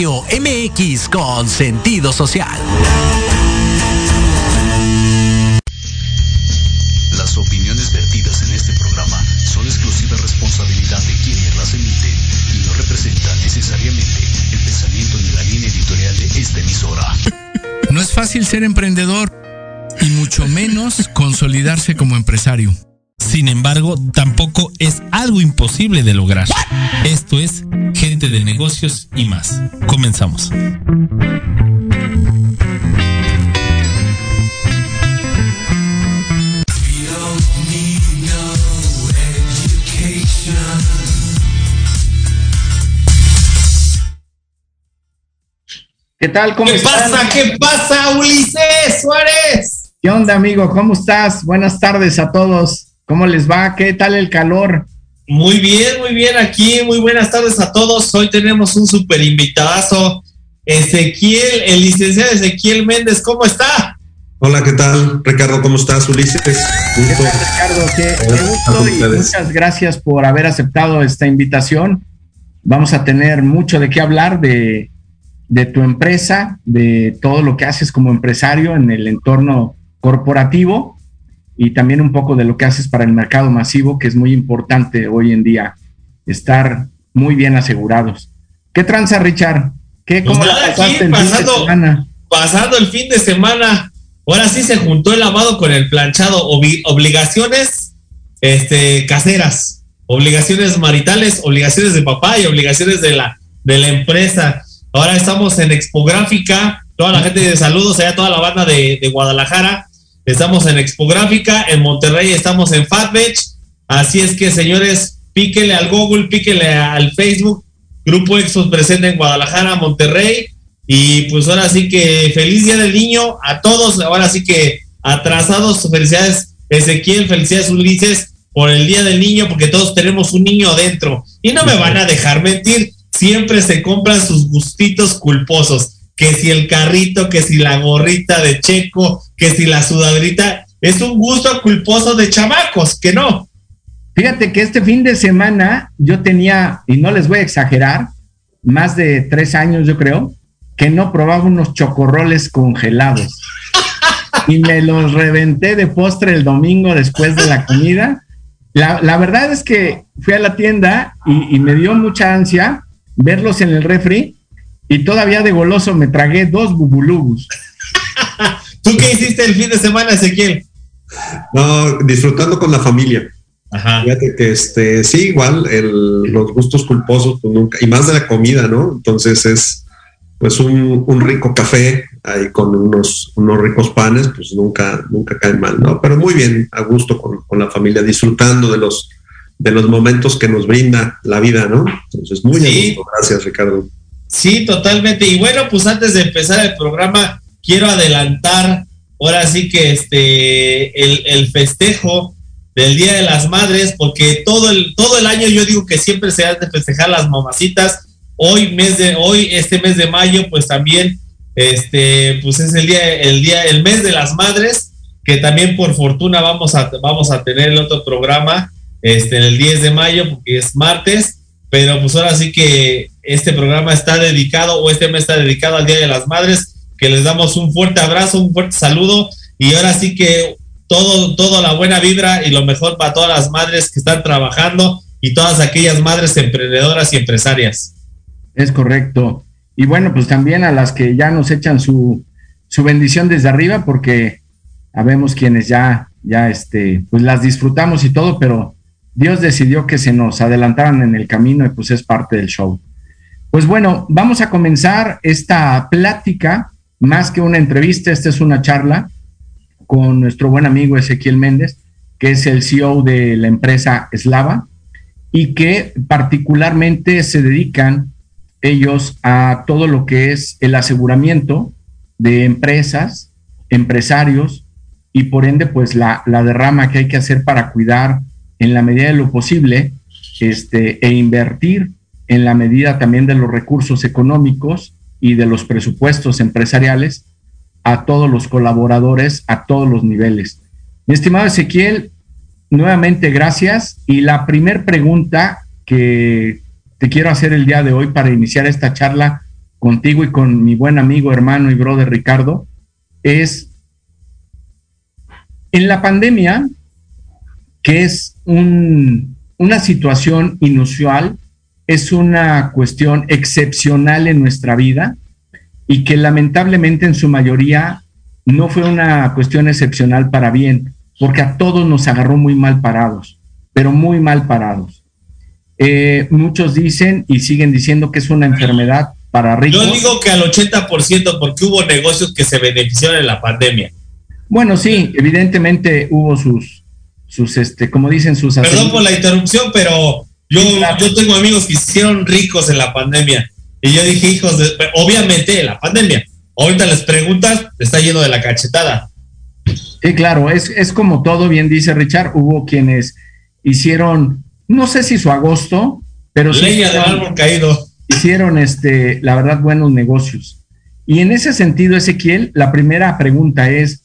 Radio MX con sentido social. Las opiniones vertidas en este programa son exclusiva responsabilidad de quienes las emiten y no representan necesariamente el pensamiento ni la línea editorial de esta emisora. No es fácil ser emprendedor y mucho menos consolidarse como empresario. Sin embargo, tampoco es algo imposible de lograr. Esto es Gente de Negocios y más. Comenzamos. ¿Qué tal? ¿Cómo ¿Qué pasa? ¿Qué pasa, Ulises Suárez? ¿Qué onda, amigo? ¿Cómo estás? Buenas tardes a todos. ¿Cómo les va? ¿Qué tal el calor? Muy bien, muy bien aquí. Muy buenas tardes a todos. Hoy tenemos un super invitadazo. Ezequiel, el licenciado Ezequiel Méndez, ¿cómo está? Hola, ¿qué tal? Ricardo, ¿cómo estás? Ulises. ¿Qué tal, Ricardo? Qué, qué gusto y muchas gracias por haber aceptado esta invitación. Vamos a tener mucho de qué hablar de, de tu empresa, de todo lo que haces como empresario en el entorno corporativo y también un poco de lo que haces para el mercado masivo, que es muy importante hoy en día estar muy bien asegurados. ¿Qué tranza, Richard? ¿Qué, Pues ¿Cómo la aquí pasaste el fin de pasando, semana? pasando el fin de semana. Ahora sí se juntó el lavado con el planchado. Obli- obligaciones este, caseras, obligaciones maritales, obligaciones de papá y obligaciones de la, de la empresa. Ahora estamos en Expográfica. Toda la gente de saludos, allá toda la banda de, de Guadalajara. Estamos en Expográfica, en Monterrey estamos en Fatbech. Así es que, señores, píquele al Google, píquele al Facebook. Grupo Expos presente en Guadalajara, Monterrey. Y pues ahora sí que feliz Día del Niño a todos. Ahora sí que atrasados, felicidades Ezequiel, felicidades Ulises por el Día del Niño, porque todos tenemos un niño dentro. Y no me van a dejar mentir, siempre se compran sus gustitos culposos. Que si el carrito, que si la gorrita de Checo, que si la sudadrita, es un gusto culposo de chamacos, que no. Fíjate que este fin de semana yo tenía, y no les voy a exagerar, más de tres años yo creo, que no probaba unos chocorroles congelados. Y me los reventé de postre el domingo después de la comida. La, la verdad es que fui a la tienda y, y me dio mucha ansia verlos en el refri y todavía de goloso me tragué dos bubulubus. ¿Tú qué hiciste el fin de semana, Ezequiel? No, disfrutando con la familia. Ajá. Fíjate que este, sí, igual, el- los gustos culposos, pues nunca, y más de la comida, ¿no? Entonces es pues un, un rico café ahí con unos, unos ricos panes, pues nunca, nunca caen mal, ¿no? Pero muy bien, a gusto con, con la familia, disfrutando de los, de los momentos que nos brinda la vida, ¿no? Entonces, muy a Sí. gusto. Gracias, Ricardo. Sí, totalmente. Y bueno, pues antes de empezar el programa, quiero adelantar ahora sí que este el, el festejo del Día de las Madres, porque todo el, todo el año yo digo que siempre se han de festejar las mamacitas. Hoy, mes de, hoy, este mes de mayo, pues también, este, pues es el día, el día, el mes de las madres, que también por fortuna vamos a, vamos a tener el otro programa, este, el 10 de mayo, porque es martes, pero pues ahora sí que este programa está dedicado, o este mes está dedicado al Día de las Madres, que les damos un fuerte abrazo, un fuerte saludo, y ahora sí que todo, toda la buena vibra y lo mejor para todas las madres que están trabajando y todas aquellas madres emprendedoras y empresarias. Es correcto. Y bueno, pues también a las que ya nos echan su, su bendición desde arriba, porque habemos quienes ya, ya este, pues las disfrutamos y todo, pero Dios decidió que se nos adelantaran en el camino y pues es parte del show. Pues bueno, vamos a comenzar esta plática, más que una entrevista, esta es una charla con nuestro buen amigo Ezequiel Méndez, que es el CEO de la empresa Slava y que particularmente se dedican ellos a todo lo que es el aseguramiento de empresas, empresarios y por ende pues la, la derrama que hay que hacer para cuidar en la medida de lo posible este, e invertir en la medida también de los recursos económicos y de los presupuestos empresariales a todos los colaboradores a todos los niveles. Mi estimado Ezequiel, nuevamente gracias. Y la primer pregunta que te quiero hacer el día de hoy para iniciar esta charla contigo y con mi buen amigo, hermano y brother Ricardo, es en la pandemia, que es una situación inusual, es una cuestión excepcional en nuestra vida y que lamentablemente en su mayoría no fue una cuestión excepcional para bien, porque a todos nos agarró muy mal parados, pero muy mal parados. Eh, muchos dicen y siguen diciendo que es una enfermedad para ricos. Yo digo que al 80% porque hubo negocios que se beneficiaron en la pandemia. Bueno, sí, evidentemente hubo sus, sus, este, como dicen, sus... Perdón por la interrupción, pero yo, yo tengo amigos que hicieron ricos en la pandemia. Y yo dije, hijos, de, obviamente la pandemia. Ahorita les preguntas, está lleno de la cachetada. Sí, claro, es, es como todo, bien dice Richard, hubo quienes hicieron, no sé si su agosto, pero sí. Leña del árbol caído. Hicieron, este, la verdad, buenos negocios. Y en ese sentido, Ezequiel, la primera pregunta es,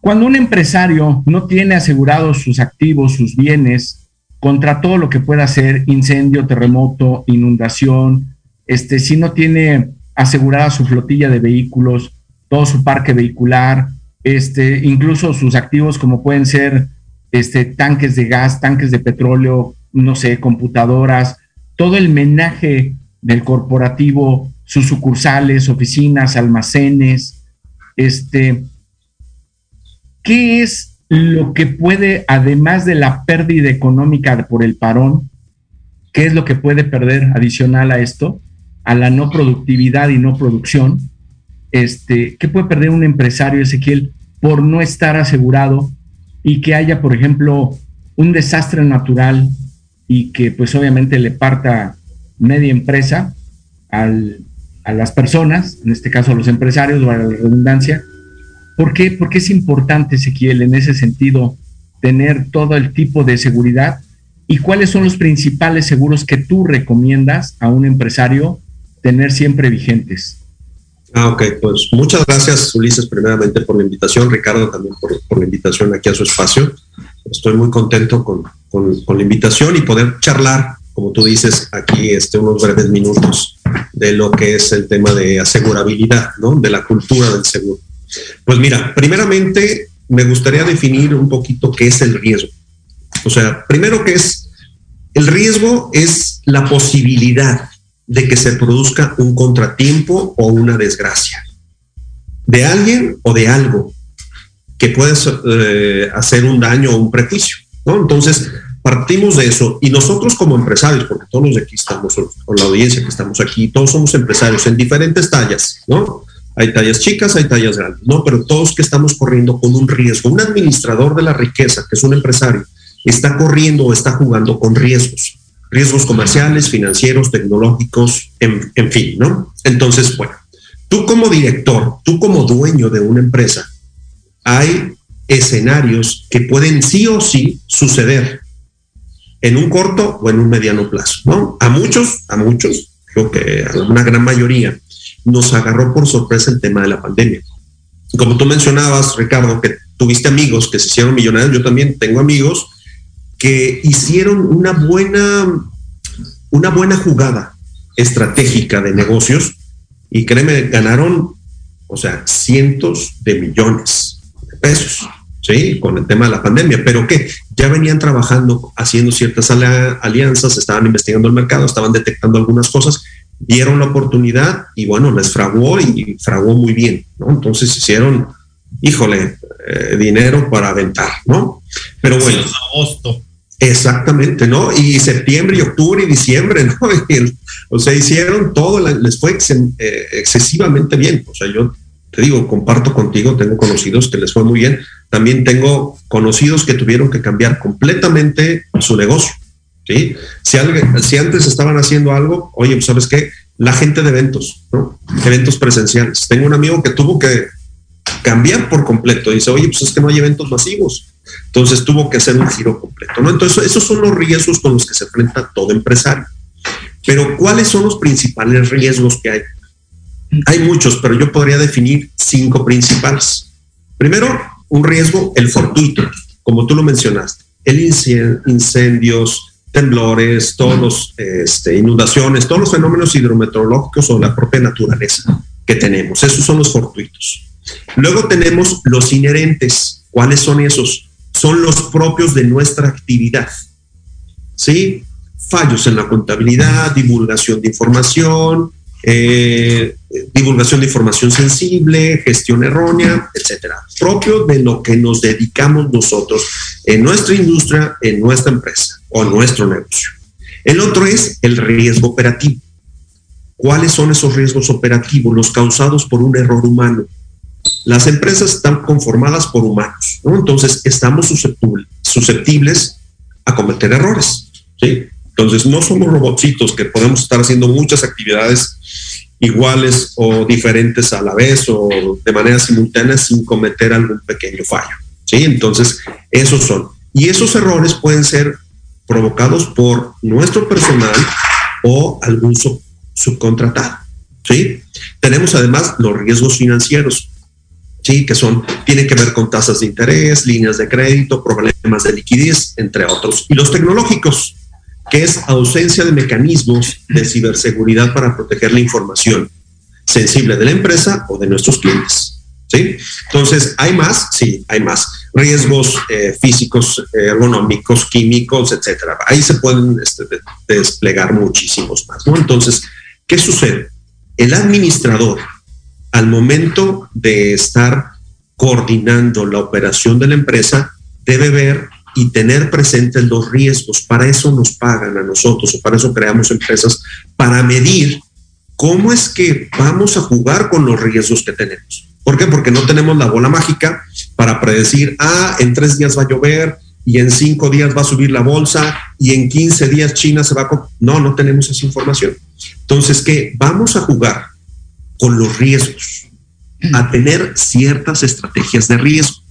cuando un empresario no tiene asegurados sus activos, sus bienes, contra todo lo que pueda ser incendio, terremoto, inundación, este, si no tiene asegurada su flotilla de vehículos, todo su parque vehicular, este, incluso sus activos como pueden ser este, tanques de gas, tanques de petróleo, no sé, computadoras, todo el menaje del corporativo, sus sucursales, oficinas, almacenes, este, ¿qué es lo que puede, además de la pérdida económica por el parón, qué es lo que puede perder adicional a esto, a la no productividad y no producción? Este, ¿Qué puede perder un empresario, Ezequiel, por no estar asegurado y que haya, por ejemplo, un desastre natural y que pues obviamente le parta media empresa a las personas, en este caso a los empresarios, o a la redundancia, ¿Por qué? Porque es importante, Ezequiel, en ese sentido, tener todo el tipo de seguridad. ¿Y cuáles son los principales seguros que tú recomiendas a un empresario tener siempre vigentes? Ah, ok, pues muchas gracias Ulises primeramente por la invitación, Ricardo también por, la invitación aquí a su espacio. Estoy muy contento con, con, la invitación y poder charlar, como tú dices, aquí este, unos breves minutos de lo que es el tema de asegurabilidad, ¿no? De la cultura del seguro. Pues mira, primeramente me gustaría definir un poquito qué es el riesgo. O sea, primero que es, el riesgo es la posibilidad de que se produzca un contratiempo o una desgracia de alguien o de algo que puede eh, hacer un daño o un prejuicio. ¿no? Entonces, partimos de eso y nosotros como empresarios, porque todos los de aquí estamos, o la audiencia que estamos aquí, todos somos empresarios en diferentes tallas, ¿no? Hay tallas chicas, hay tallas grandes, ¿no? Pero todos que estamos corriendo con un riesgo. Un administrador de la riqueza, que es un empresario, está corriendo o está jugando con riesgos. Riesgos comerciales, financieros, tecnológicos, en, fin, ¿no? Entonces, bueno, tú como director, tú como dueño de una empresa, hay escenarios que pueden sí o sí suceder en un corto o en un mediano plazo, ¿no? A muchos, a muchos, creo que a una gran mayoría, nos agarró por sorpresa el tema de la pandemia. Como tú mencionabas, Ricardo, que tuviste amigos que se hicieron millonarios, yo también tengo amigos que hicieron una buena, una buena jugada estratégica de negocios y créeme, ganaron, o sea, cientos de millones de pesos, ¿sí? Con el tema de la pandemia, pero que ya venían trabajando, haciendo ciertas alianzas, estaban investigando el mercado, estaban detectando algunas cosas vieron la oportunidad y bueno, les fraguó y fraguó muy bien, ¿no? Entonces hicieron, híjole, eh, dinero para aventar, ¿no? Pero bueno. agosto. Exactamente, ¿no? Y septiembre y octubre y diciembre, ¿no? o sea, hicieron todo, les fue eh, excesivamente bien. O sea, yo te digo, comparto contigo, tengo conocidos que les fue muy bien. También tengo conocidos que tuvieron que cambiar completamente su negocio. ¿Sí? Si, alguien, si antes estaban haciendo algo, oye, pues, sabes qué, la gente de eventos, ¿no? Eventos presenciales. Tengo un amigo que tuvo que cambiar por completo. Dice, oye, pues es que no hay eventos masivos. Entonces tuvo que hacer un giro completo. Entonces, esos son los riesgos con los que se enfrenta todo empresario. Pero, ¿cuáles son los principales riesgos que hay? Hay muchos, pero yo podría definir cinco principales. Primero, un riesgo, el fortuito, como tú lo mencionaste, el incendios, temblores, todos los este, inundaciones, todos los fenómenos hidrometeorológicos o la propia naturaleza que tenemos. Esos son los fortuitos. Luego tenemos los inherentes. ¿Cuáles son esos? Son los propios de nuestra actividad. ¿Sí? Fallos en la contabilidad, divulgación de información, eh, divulgación de información sensible, gestión errónea, etcétera. Propio de lo que nos dedicamos nosotros en nuestra industria, en nuestra empresa o en nuestro negocio. El otro es el riesgo operativo. ¿Cuáles son esos riesgos operativos? Los causados por un error humano. Las empresas están conformadas por humanos, ¿no? Entonces estamos susceptibles a cometer errores, ¿sí? Entonces no somos robotcitos que podemos estar haciendo muchas actividades iguales o diferentes a la vez o de manera simultánea sin cometer algún pequeño fallo, ¿sí? Entonces esos son. Y esos errores pueden ser provocados por nuestro personal o algún subcontratado. ¿sí? Tenemos además los riesgos financieros, ¿sí? que son, tienen que ver con tasas de interés, líneas de crédito, problemas de liquidez, entre otros. Y los tecnológicos, que es ausencia de mecanismos de ciberseguridad para proteger la información sensible de la empresa o de nuestros clientes. ¿sí? Entonces, ¿hay más? Sí, hay más. Riesgos eh, físicos, eh, ergonómicos, químicos, etcétera. Ahí se pueden este, desplegar muchísimos más. Entonces, ¿qué sucede? El administrador, al momento de estar coordinando la operación de la empresa, debe ver y tener presentes los riesgos. Para eso nos pagan a nosotros o para eso creamos empresas, para medir cómo es que vamos a jugar con los riesgos que tenemos. ¿Por qué? Porque no tenemos la bola mágica para predecir, ah, en tres días va a llover y en cinco días va a subir la bolsa y en 15 días China se va a... No, no tenemos esa información. Entonces, ¿qué? Vamos a jugar con los riesgos, a tener ciertas estrategias de riesgo.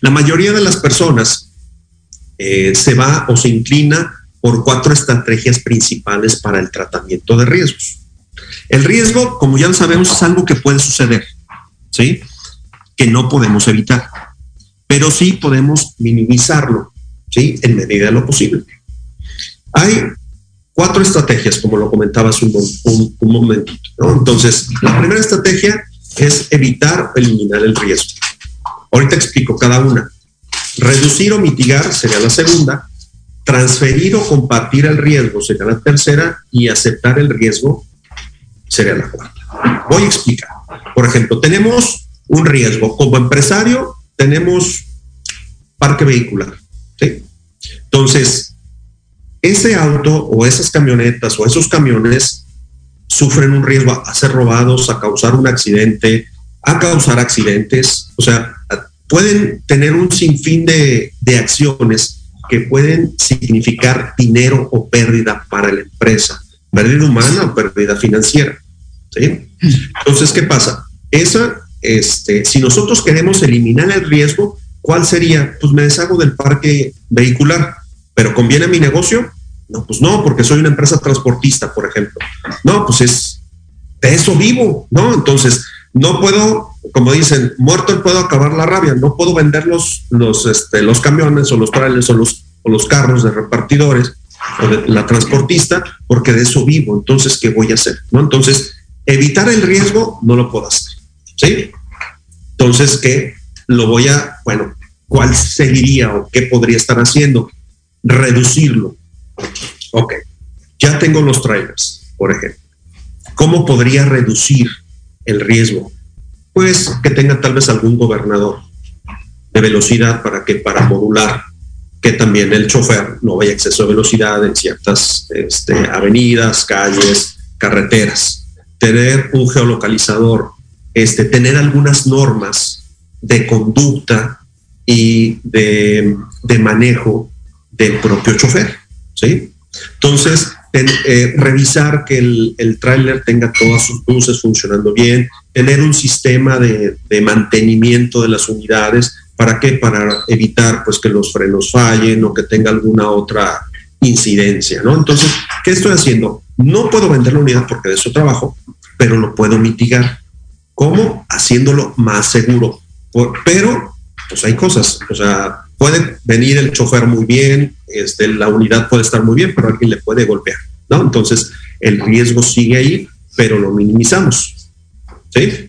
La mayoría de las personas eh, se va o se inclina por cuatro estrategias principales para el tratamiento de riesgos. El riesgo, como ya sabemos, es algo que puede suceder. ¿sí? Que no podemos evitar, pero sí podemos minimizarlo, ¿sí? En medida de lo posible. Hay cuatro estrategias, como lo comentabas un, un, Entonces, la primera estrategia es evitar o eliminar el riesgo. Ahorita explico cada una. Reducir o mitigar sería la segunda. Transferir o compartir el riesgo sería la tercera. Y aceptar el riesgo sería la cuarta. Voy a explicar. Por ejemplo, tenemos un riesgo. Como empresario, tenemos parque vehicular. ¿sí? Entonces, ese auto o esas camionetas o esos camiones sufren un riesgo a ser robados, a causar un accidente, a causar accidentes. O sea, pueden tener un sinfín de, de acciones que pueden significar dinero o pérdida para la empresa, pérdida humana o pérdida financiera. ¿sí? Entonces, ¿qué pasa? Esa, este, si nosotros queremos eliminar el riesgo, ¿cuál sería? Pues me deshago del parque vehicular, pero ¿conviene a mi negocio? No, pues no, porque soy una empresa transportista, por ejemplo. No, pues es de eso vivo, ¿no? Entonces, no puedo, como dicen, muerto puedo acabar la rabia, no puedo vender los, los, este, los camiones o los trailers o los, o los carros de repartidores o la transportista, porque de eso vivo. Entonces, ¿qué voy a hacer? ¿No? Entonces, Evitar el riesgo no lo puedo hacer. ¿Sí? Entonces, ¿qué? Lo voy a, bueno, ¿cuál seguiría o qué podría estar haciendo? Reducirlo. Ok, ya tengo los trailers, por ejemplo. ¿Cómo podría reducir el riesgo? Pues que tenga tal vez algún gobernador de velocidad para que para modular que también el chofer no vaya exceso de velocidad en ciertas este, avenidas, calles, carreteras tener un geolocalizador, este, tener algunas normas de conducta y de, manejo del propio chofer, ¿sí? Entonces, eh, revisar que el, el tráiler tenga todas sus luces funcionando bien, tener un sistema de, mantenimiento de las unidades, ¿para qué? Para evitar pues que los frenos fallen o que tenga alguna otra incidencia, ¿no? Entonces, ¿qué estoy haciendo? No puedo vender la unidad porque de eso trabajo, pero lo puedo mitigar. ¿Cómo? Haciéndolo más seguro. pero, pues hay cosas, o sea, puede venir el chofer muy bien, este, la unidad puede estar muy bien, pero alguien le puede golpear, ¿no? Entonces, el riesgo sigue ahí, pero lo minimizamos, ¿sí?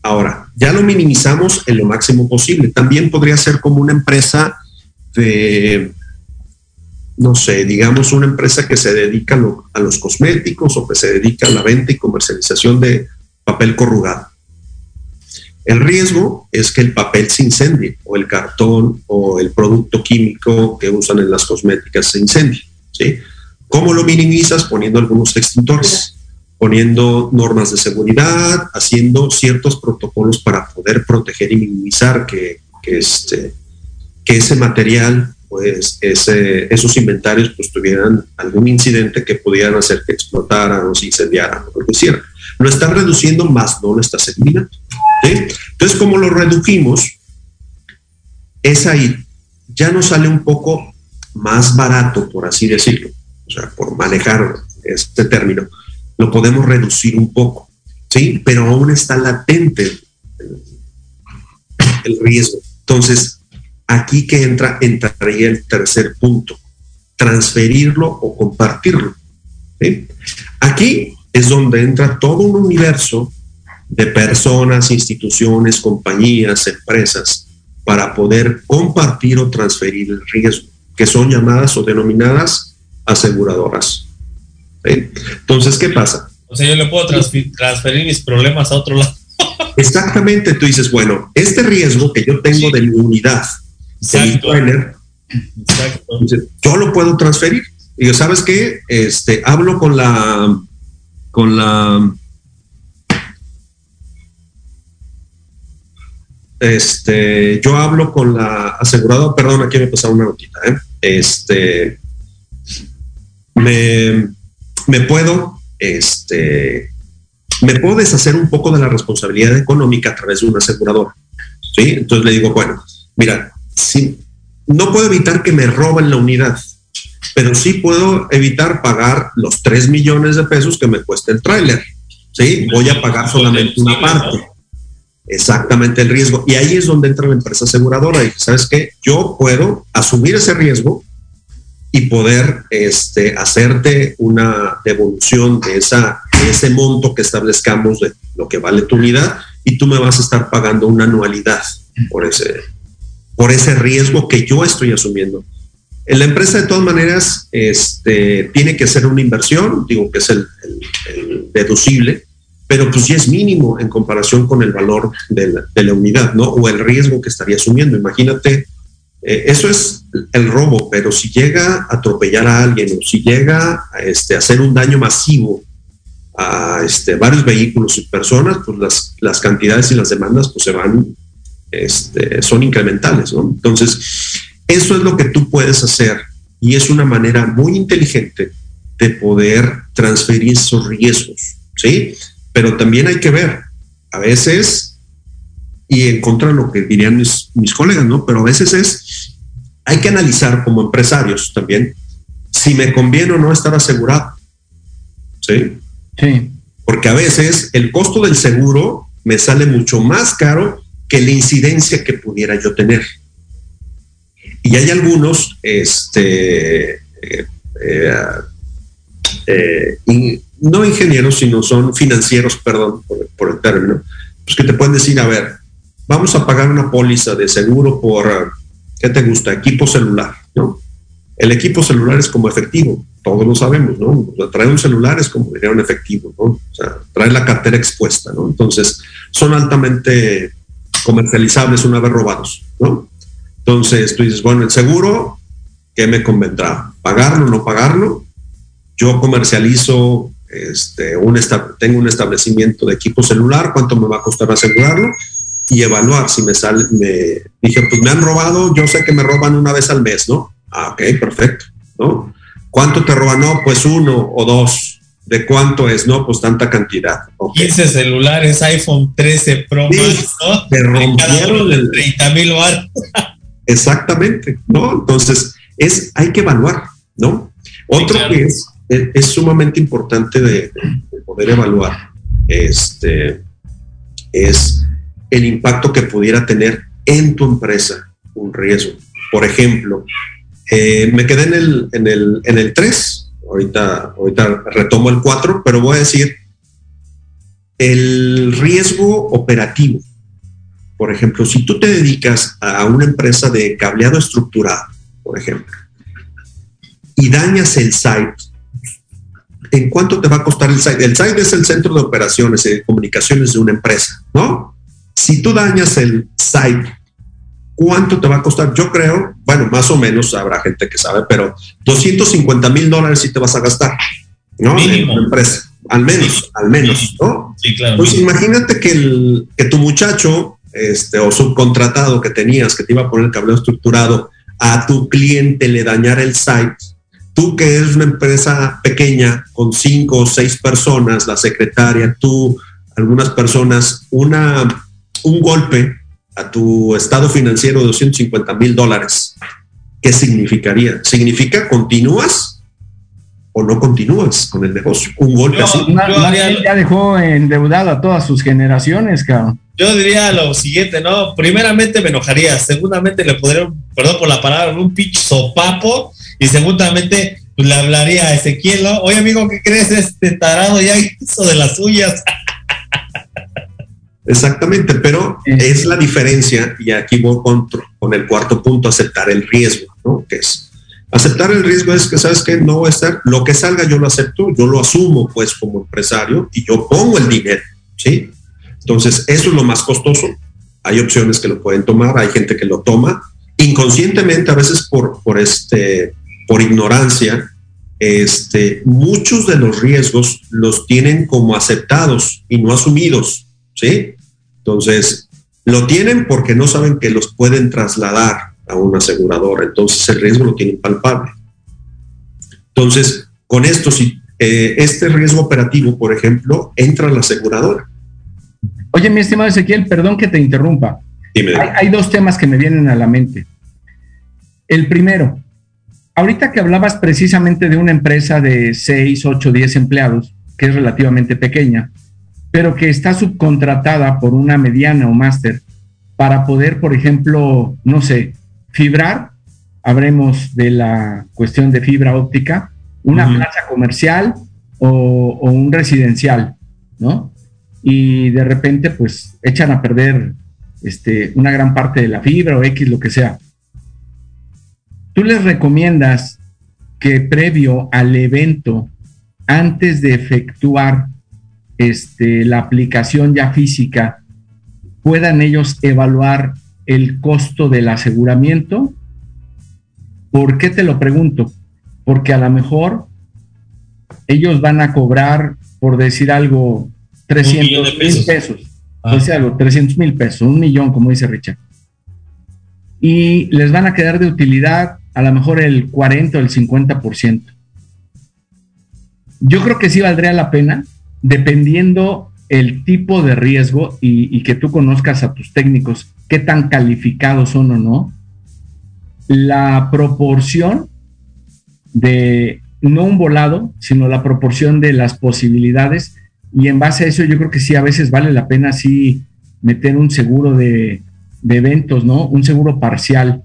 Ahora, ya lo minimizamos en lo máximo posible. También podría ser como una empresa de, no sé, digamos una empresa que se dedica a los cosméticos o que se dedica a la venta y comercialización de papel corrugado. El riesgo es que el papel se incendie o el cartón o el producto químico que usan en las cosméticas se incendie. ¿sí? ¿Cómo lo minimizas? Poniendo algunos extintores, poniendo normas de seguridad, haciendo ciertos protocolos para poder proteger y minimizar que, este, que ese material, pues ese, esos inventarios pues tuvieran algún incidente que pudieran hacer que explotaran o se incendiaran o lo que hicieran. Lo están reduciendo más, no lo estás eliminando. Entonces, como lo redujimos, es ahí, ya nos sale un poco más barato, por así decirlo, o sea, por manejar este término, lo podemos reducir un poco, ¿sí? Pero aún está latente el riesgo. Entonces, aquí que entra, entraría el tercer punto, transferirlo o compartirlo. Aquí es donde entra todo un universo de personas, instituciones, compañías, empresas, para poder compartir o transferir el riesgo, que son llamadas o denominadas aseguradoras. Entonces, ¿qué pasa? O sea, yo le puedo transferir mis problemas a otro lado. Exactamente, tú dices, bueno, este riesgo que yo tengo de mi unidad, de mi trailer, yo lo puedo transferir. Y yo, ¿sabes qué? Este, hablo con la, con la este, yo hablo con la aseguradora, perdón, aquí me pasado una notita, ¿eh? este, me, me, puedo, este, me puedo deshacer un poco de la responsabilidad económica a través de un asegurador, ¿sí? Entonces le digo, bueno, mira, si, no puedo evitar que me roben la unidad, pero sí puedo evitar pagar los 3 millones de pesos que me cuesta el tráiler, ¿sí? Voy a pagar solamente una parte exactamente el riesgo. Y ahí es donde entra la empresa aseguradora. Y sabes qué, yo puedo asumir ese riesgo y poder este, hacerte una devolución de, esa, de ese monto que establezcamos de lo que vale tu unidad y tú me vas a estar pagando una anualidad por ese, por ese riesgo que yo estoy asumiendo. En la empresa, de todas maneras, este, tiene que ser una inversión, digo que es el deducible, pero pues ya es mínimo en comparación con el valor de la, unidad, ¿no? O el riesgo que estaría asumiendo. Imagínate, eh, eso es el robo, pero si llega a atropellar a alguien o si llega a este, hacer un daño masivo a este, varios vehículos y personas, pues las, las cantidades y las demandas pues se van, este, son incrementales, ¿no? Entonces, eso es lo que tú puedes hacer y es una manera muy inteligente de poder transferir esos riesgos, ¿sí? Pero también hay que ver, a veces, y en contra de lo que dirían mis, mis colegas, ¿no? Pero a veces es, hay que analizar como empresarios también si me conviene o no estar asegurado. ¿Sí? Sí. Porque a veces el costo del seguro me sale mucho más caro que la incidencia que pudiera yo tener. Y hay algunos, este, eh, eh, eh, no ingenieros, sino son financieros, perdón por, el término, pues que te pueden decir, a ver, vamos a pagar una póliza de seguro por, ¿qué te gusta? Equipo celular, ¿no? El equipo celular es como efectivo, todos lo sabemos, ¿no? traer un celular es como dinero en efectivo, ¿no? O sea, traer la cartera expuesta, ¿no? Entonces, son altamente comercializables una vez robados, ¿no? Entonces, tú dices, bueno, el seguro, ¿qué me convendrá? ¿Pagarlo o no pagarlo? Yo comercializo este, un tengo un establecimiento de equipo celular, cuánto me va a costar asegurarlo y evaluar si me sale, me dije, pues me han robado, yo sé que me roban una vez al mes, ¿no? Ah, ok, perfecto, ¿no? ¿Cuánto te roban? No, pues uno o dos. ¿De cuánto es? No, pues tanta cantidad. 15 celulares, iPhone 13 Pro Max, ¿no? Te rompieron el 30 mil Exactamente, ¿no? Entonces, es, hay que evaluar, ¿no? Otro que es es, sumamente importante de, poder evaluar este, es el impacto que pudiera tener en tu empresa un riesgo. por ejemplo, eh, me quedé en el, en el, en el 3, ahorita, ahorita retomo el 4, pero voy a decir el riesgo operativo. Por ejemplo, si tú te dedicas a una empresa de cableado estructurado, por ejemplo, y dañas el site, ¿en cuánto te va a costar el site? El site es el centro de operaciones y de comunicaciones de una empresa, ¿no? Si tú dañas el site, ¿cuánto te va a costar? Yo creo, bueno, más o menos habrá gente que sabe, pero 250 mil dólares sí te vas a gastar, ¿no? Mínimo. En una empresa. Al menos, al menos, ¿no? Sí, claro. Pues mínimo. imagínate que, el, que tu muchacho este, o subcontratado que tenías, que te iba a poner el cableo estructurado, a tu cliente le dañara el site. Tú que eres una empresa pequeña con cinco o seis personas, la secretaria, tú, algunas personas, una, un golpe a tu estado financiero de 250 mil dólares. ¿Qué significaría? ¿Significa continúas o no continúas con el negocio? Un golpe No. así. Yo bien ya dejó endeudado a todas sus generaciones, cabrón. Yo diría lo siguiente, ¿no? Primeramente me enojaría, segundamente le podría, perdón por la palabra, un pinche sopapo, y segundamente pues, le hablaría a Ezequiel, ¿no? Oye, amigo, ¿qué crees? Este tarado ya hizo de las suyas. Exactamente, pero es la diferencia, y aquí voy con, con el cuarto punto, aceptar el riesgo, ¿no? Que es aceptar el riesgo es que sabes que no va a estar, lo que salga yo lo acepto, yo lo asumo pues como empresario y yo pongo el dinero, ¿sí? Entonces, eso es lo más costoso. Hay opciones que lo pueden tomar, hay gente que lo toma inconscientemente, a veces por, por, este, por ignorancia, este, muchos de los riesgos los tienen como aceptados y no asumidos, ¿sí? Entonces, lo tienen porque no saben que los pueden trasladar a una aseguradora, entonces el riesgo lo tienen palpable. Entonces, con esto, si eh, este riesgo operativo, por ejemplo, entra a la aseguradora. Oye, mi estimado Ezequiel, perdón que te interrumpa. Dime, Hay, hay dos temas que me vienen a la mente. El primero, ahorita que hablabas precisamente de una empresa de 6, 8, 10 empleados, que es relativamente pequeña, pero que está subcontratada por una mediana o máster para poder, por ejemplo, no sé, fibrar, habremos de la cuestión de fibra óptica, una plaza comercial o, o un residencial, ¿no? Y de repente, pues, echan a perder este, una gran parte de la fibra o X, lo que sea. ¿Tú les recomiendas que previo al evento, antes de efectuar este, la aplicación ya física, puedan ellos evaluar el costo del aseguramiento? ¿Por qué te lo pregunto? Porque a lo mejor ellos van a cobrar, por decir algo, 300 millón de mil pesos. pesos. Ah. Por decir algo, 300 mil pesos, un millón, como dice Richard. Y les van a quedar de utilidad a lo mejor el 40 o el 50%. Yo creo que sí valdría la pena, dependiendo el tipo de riesgo y, que tú conozcas a tus técnicos, qué tan calificados son o no, la proporción de, no un volado, sino la proporción de las posibilidades. Y en base a eso yo creo que sí, a veces vale la pena sí meter un seguro de, de eventos, ¿no? Un seguro parcial.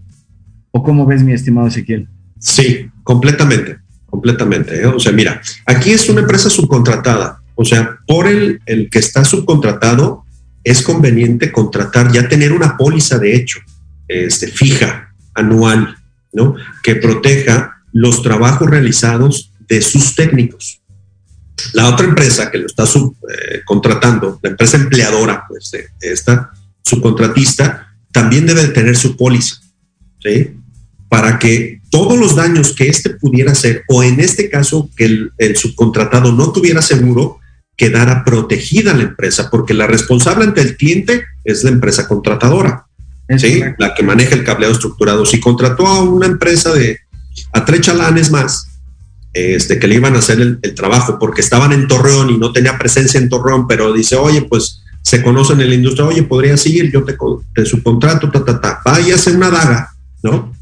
¿O cómo ves, mi estimado Ezequiel? Sí, completamente, completamente. ¿eh? O sea, mira, aquí es una empresa subcontratada. O sea, por el, que está subcontratado, es conveniente contratar, ya tener una póliza de hecho, este, fija, anual, ¿no? Que proteja los trabajos realizados de sus técnicos. La otra empresa que lo está subcontratando, la empresa empleadora, pues, de esta subcontratista, también debe de tener su póliza, ¿sí? Para que todos los daños que éste pudiera hacer, o en este caso que el, el subcontratado no tuviera seguro, quedara protegida la empresa, porque la responsable ante el cliente es la empresa contratadora, ¿sí? la que maneja el cableado estructurado. Si contrató a una empresa de a tres chalanes más, este, que le iban a hacer el, el trabajo porque estaban en Torreón y no tenía presencia en Torreón, pero dice, oye, pues se conocen en la industria, oye, podrías ir, yo te, te subcontrato, ta, ta, ta, va y hace una daga, ¿no?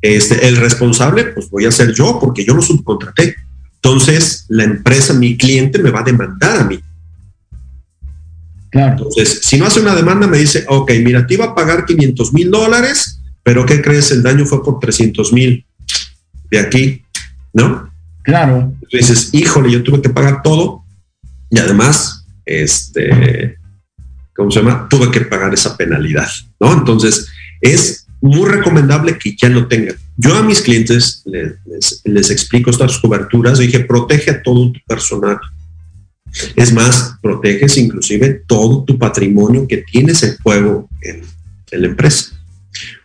Este, el responsable, pues voy a ser yo porque yo lo subcontraté. Entonces, la empresa, mi cliente, me va a demandar a mí. Claro. Entonces, si no hace una demanda, me dice, ok, mira, te iba a pagar 500 mil dólares, Pero ¿qué crees? El daño fue por 300 mil de aquí, ¿no? Claro. Entonces dices, híjole, yo tuve que pagar todo y además, este, ¿cómo se llama? Tuve que pagar esa penalidad, ¿no? Entonces, es muy recomendable que ya lo tengan. Yo a mis clientes les, les, explico estas coberturas, dije, protege a todo tu personal. Es más, proteges inclusive todo tu patrimonio que tienes en juego en, en la empresa.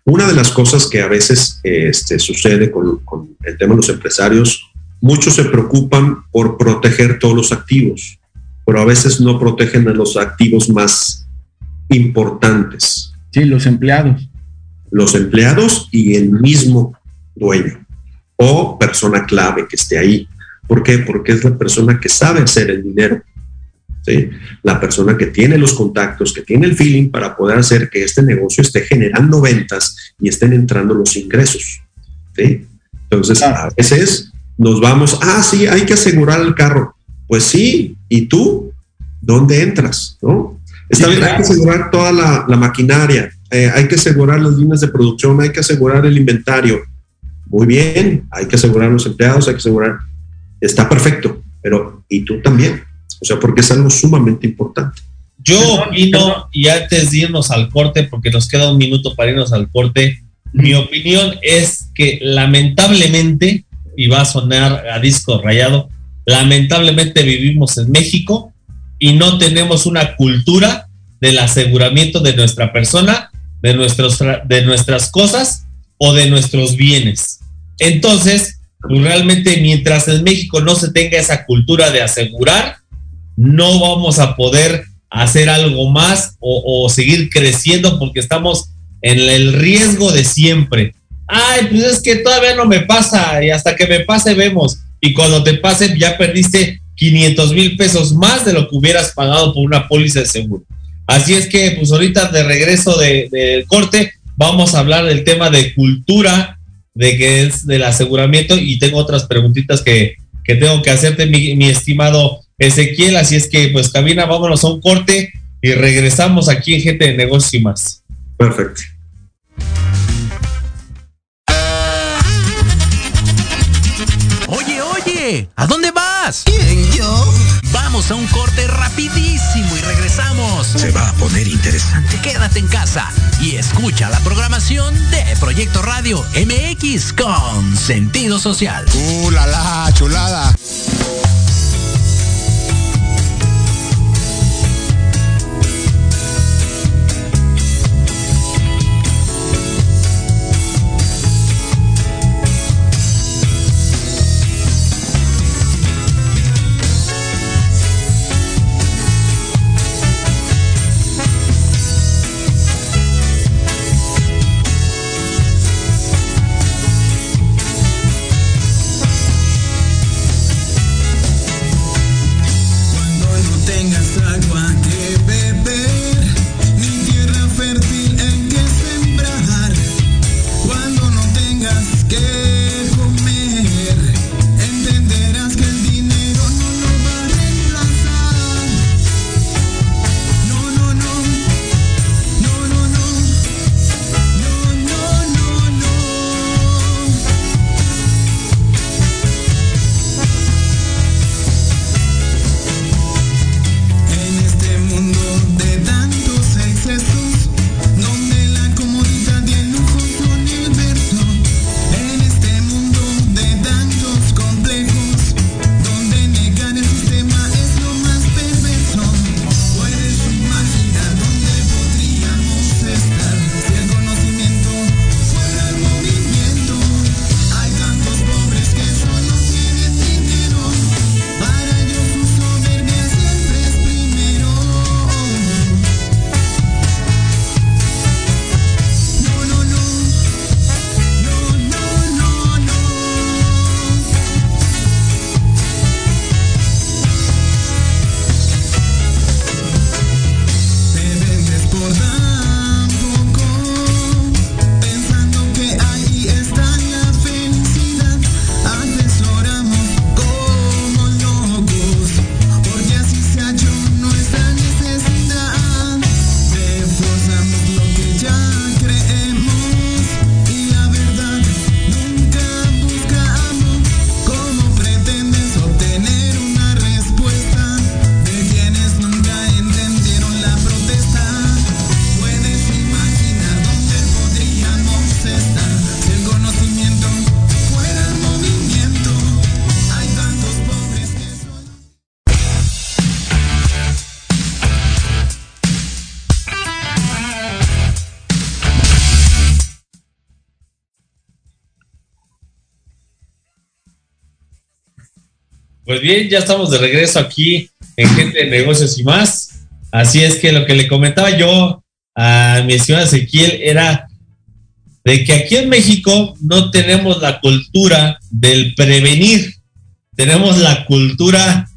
Una de las cosas que a veces este, sucede con, con, el tema de los empresarios, muchos se preocupan por proteger todos los activos, pero a veces no protegen a los activos más importantes. Sí, los empleados. Los empleados y el mismo dueño o persona clave que esté ahí. ¿Por qué? Porque es la persona que sabe hacer el dinero. ¿sí? La persona que tiene los contactos, que tiene el feeling para poder hacer que este negocio esté generando ventas y estén entrando los ingresos. ¿sí? Entonces, a veces nos vamos, ah, sí, hay que asegurar el carro. Pues sí, ¿y tú? ¿Dónde entras? ¿No? Está bien, hay que asegurar toda la, la maquinaria, eh, hay que asegurar las líneas de producción, hay que asegurar el inventario. Muy bien, hay que asegurar los empleados, hay que asegurar. Está perfecto, pero ¿y tú también? O sea, porque es algo sumamente importante. Yo opino, y antes de irnos al corte, porque nos queda un minuto para irnos al corte, mi opinión es que lamentablemente, y va a sonar a disco rayado, lamentablemente vivimos en México y no tenemos una cultura del aseguramiento de nuestra persona, de, nuestros, de nuestras cosas o de nuestros bienes. Entonces, pues realmente mientras en México no se tenga esa cultura de asegurar, no vamos a poder hacer algo más o, o, seguir creciendo porque estamos en el riesgo de siempre. Ay, pues es que todavía no me pasa y hasta que me pase vemos. Y cuando te pase ya perdiste 500 mil pesos más de lo que hubieras pagado por una póliza de seguro. Así es que pues ahorita de regreso del de corte vamos a hablar del tema de cultura, de que es del aseguramiento y tengo otras preguntitas que, que tengo que hacerte, mi, mi estimado Ezequiel. Así es que, pues, cabina, vámonos a un corte y regresamos aquí en Gente de Negocios y más. Perfecto. ¿A dónde vas? ¿Quién, yo? Vamos a un corte rapidísimo y regresamos. Se va a poner interesante. Quédate en casa y escucha la programación de Proyecto Radio MX con sentido social. ¡Uh, la, la chulada! Pues bien, ya estamos de regreso aquí en Gente de Negocios y más. Así es que lo que le comentaba yo a mi estimado Ezequiel era de que aquí en México no tenemos la cultura del prevenir, tenemos la cultura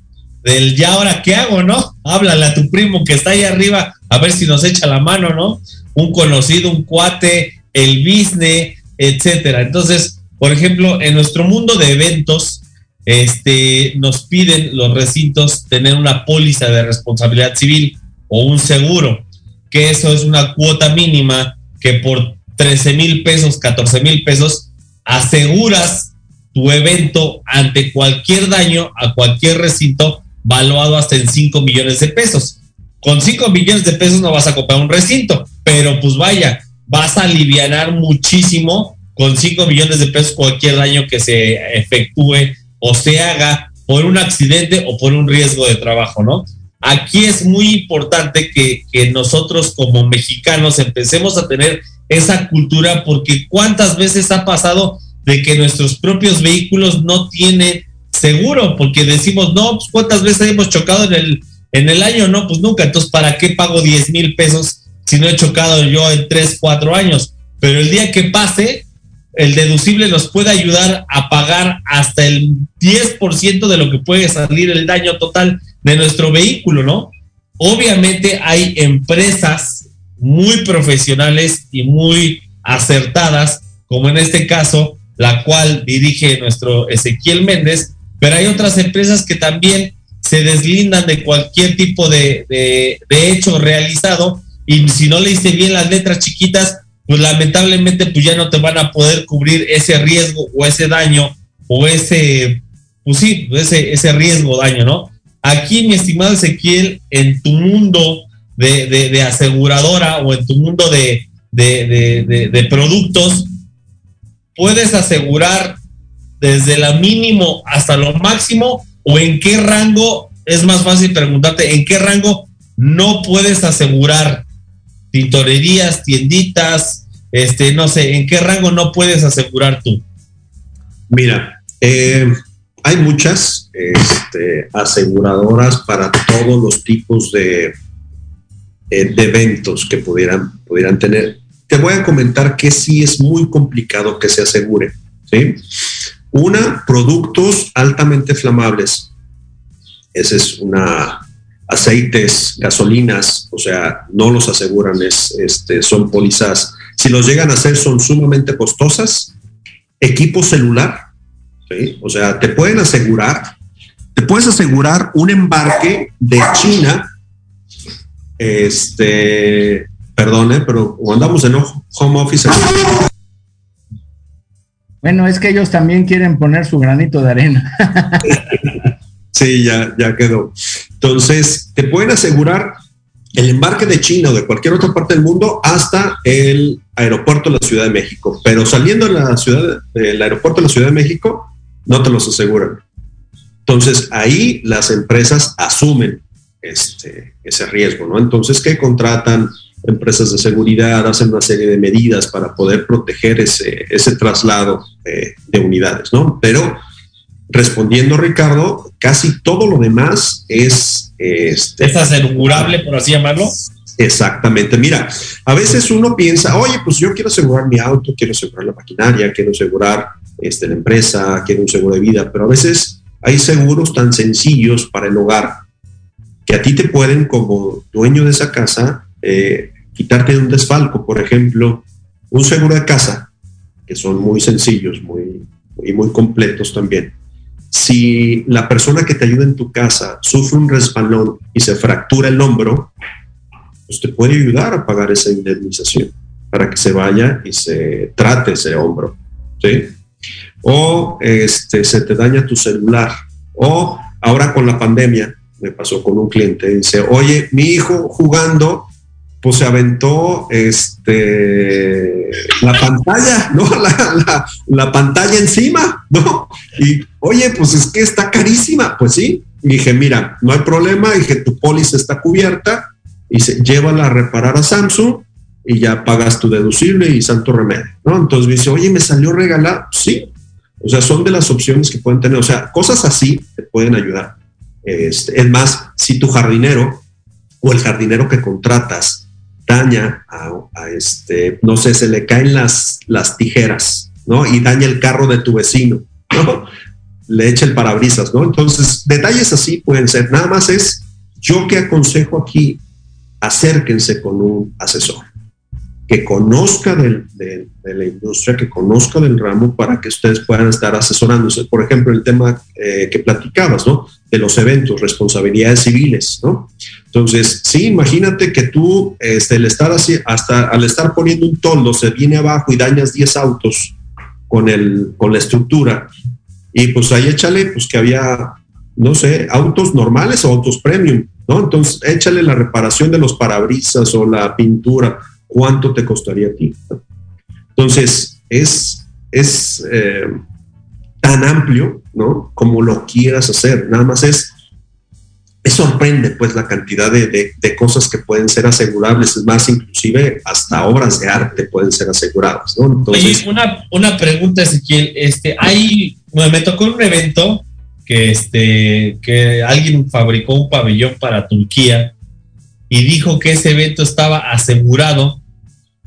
del ya ahora qué hago, ¿no? Háblale a tu primo que está ahí arriba a ver si nos echa la mano, ¿no? Un conocido, un cuate, el business, etcétera. Entonces, por ejemplo, en nuestro mundo de eventos, este, nos piden los recintos tener una póliza de responsabilidad civil o un seguro, que eso es una cuota mínima que por 13 mil pesos, 14 mil pesos, aseguras tu evento ante cualquier daño a cualquier recinto valuado hasta en 5 millones de pesos. Con 5 millones de pesos no vas a comprar un recinto, pero pues vaya, vas a aliviar muchísimo con 5 millones de pesos cualquier daño que se efectúe o se haga por un accidente o por un riesgo de trabajo, ¿no? Aquí es muy importante que, nosotros como mexicanos empecemos a tener esa cultura porque cuántas veces ha pasado de que nuestros propios vehículos no tienen seguro, porque decimos, no, pues cuántas veces hemos chocado en el, en el año, no, pues nunca, entonces ¿para qué pago 10 mil pesos si no he chocado yo en 3, 4 años? Pero el día que pase, el deducible nos puede ayudar a pagar hasta el 10% de lo que puede salir el daño total de nuestro vehículo, ¿no? Obviamente hay empresas muy profesionales y muy acertadas, como en este caso, la cual dirige nuestro Ezequiel Méndez, pero hay otras empresas que también se deslindan de cualquier tipo de, de, hecho realizado y si no leíste bien las letras chiquitas, pues lamentablemente pues ya no te van a poder cubrir ese riesgo o ese daño o ese, pues sí, ese, ese riesgo daño, ¿no? Aquí, mi estimado Ezequiel, en tu mundo de, de, aseguradora o en tu mundo de, de, productos, puedes asegurar desde la mínimo hasta lo máximo o en qué rango, es más fácil preguntarte, en qué rango no puedes asegurar tintorerías, tienditas, este, no sé, ¿en qué rango no puedes asegurar tú? Mira, eh, hay muchas este, aseguradoras para todos los tipos de, eh, de eventos que pudieran, pudieran tener. Te voy a comentar que sí es muy complicado que se asegure. ¿sí? Una, productos altamente flamables. Esa es una, aceites, gasolinas, o sea, no los aseguran, es, este, son pólizas. Si los llegan a hacer, son sumamente costosas. Equipo celular, ¿sí? o sea, te pueden asegurar, te puedes asegurar un embarque de China, este, perdone, pero andamos en home office. Bueno, es que ellos también quieren poner su granito de arena. sí, ya, ya quedó. Entonces, te pueden asegurar el embarque de China o de cualquier otra parte del mundo hasta el aeropuerto de la Ciudad de México. Pero saliendo de la ciudad, del aeropuerto de la Ciudad de México, no te los aseguran. Entonces, ahí las empresas asumen este, ese riesgo, ¿no? Entonces, ¿qué contratan? Empresas de seguridad hacen una serie de medidas para poder proteger ese, ese traslado de, de unidades, ¿no? Pero respondiendo Ricardo, casi todo lo demás es... Este, es asegurable, por así llamarlo. Exactamente. Mira, a veces uno piensa, oye, pues yo quiero asegurar mi auto, quiero asegurar la maquinaria, quiero asegurar este, la empresa, quiero un seguro de vida, pero a veces hay seguros tan sencillos para el hogar que a ti te pueden, como dueño de esa casa, eh, quitarte de un desfalco. Por ejemplo, un seguro de casa, que son muy sencillos muy, y muy completos también si la persona que te ayuda en tu casa sufre un resbalón y se fractura el hombro, pues te puede ayudar a pagar esa indemnización para que se vaya y se trate ese hombro, ¿sí? O este, se te daña tu celular. O ahora con la pandemia, me pasó con un cliente, dice, oye, mi hijo jugando pues se aventó este, la pantalla, ¿no? La, la, pantalla encima, ¿no? Y, oye, pues es que está carísima, pues sí. Y dije, mira, no hay problema, dije, tu póliza está cubierta, y se, llévala a reparar a Samsung y ya pagas tu deducible y santo remedio, ¿no? Entonces me dice, oye, me salió regalado, sí. O sea, son de las opciones que pueden tener, o sea, cosas así te pueden ayudar. Este, es más, si tu jardinero o el jardinero que contratas daña a, este, no sé, se le caen las, las tijeras, ¿no? Y daña el carro de tu vecino, ¿no? Le echa el parabrisas, ¿no? Entonces, detalles así pueden ser. Nada más es, yo que aconsejo aquí, acérquense con un asesor que conozca de la industria, que conozca del ramo para que ustedes puedan estar asesorándose. Por ejemplo, el tema eh, que platicabas, ¿no? De los eventos, responsabilidades civiles, ¿no? Entonces, sí, imagínate que tú, este, el estar así, hasta al estar poniendo un toldo, se viene abajo y dañas 10 autos con, el, con la estructura. Y pues ahí échale, pues que había, no sé, autos normales o autos premium, ¿no? Entonces, échale la reparación de los parabrisas o la pintura. ¿Cuánto te costaría a ti? Entonces, es, es eh, tan amplio, ¿no? Como lo quieras hacer. Nada más es, me sorprende pues la cantidad de, de- de cosas que pueden ser asegurables. Es más, inclusive hasta obras de arte pueden ser aseguradas, ¿no? Entonces, Oye, una, una pregunta, Ezequiel. Este, hay, me tocó un evento que, este, que alguien fabricó un pabellón para Turquía y dijo que ese evento estaba asegurado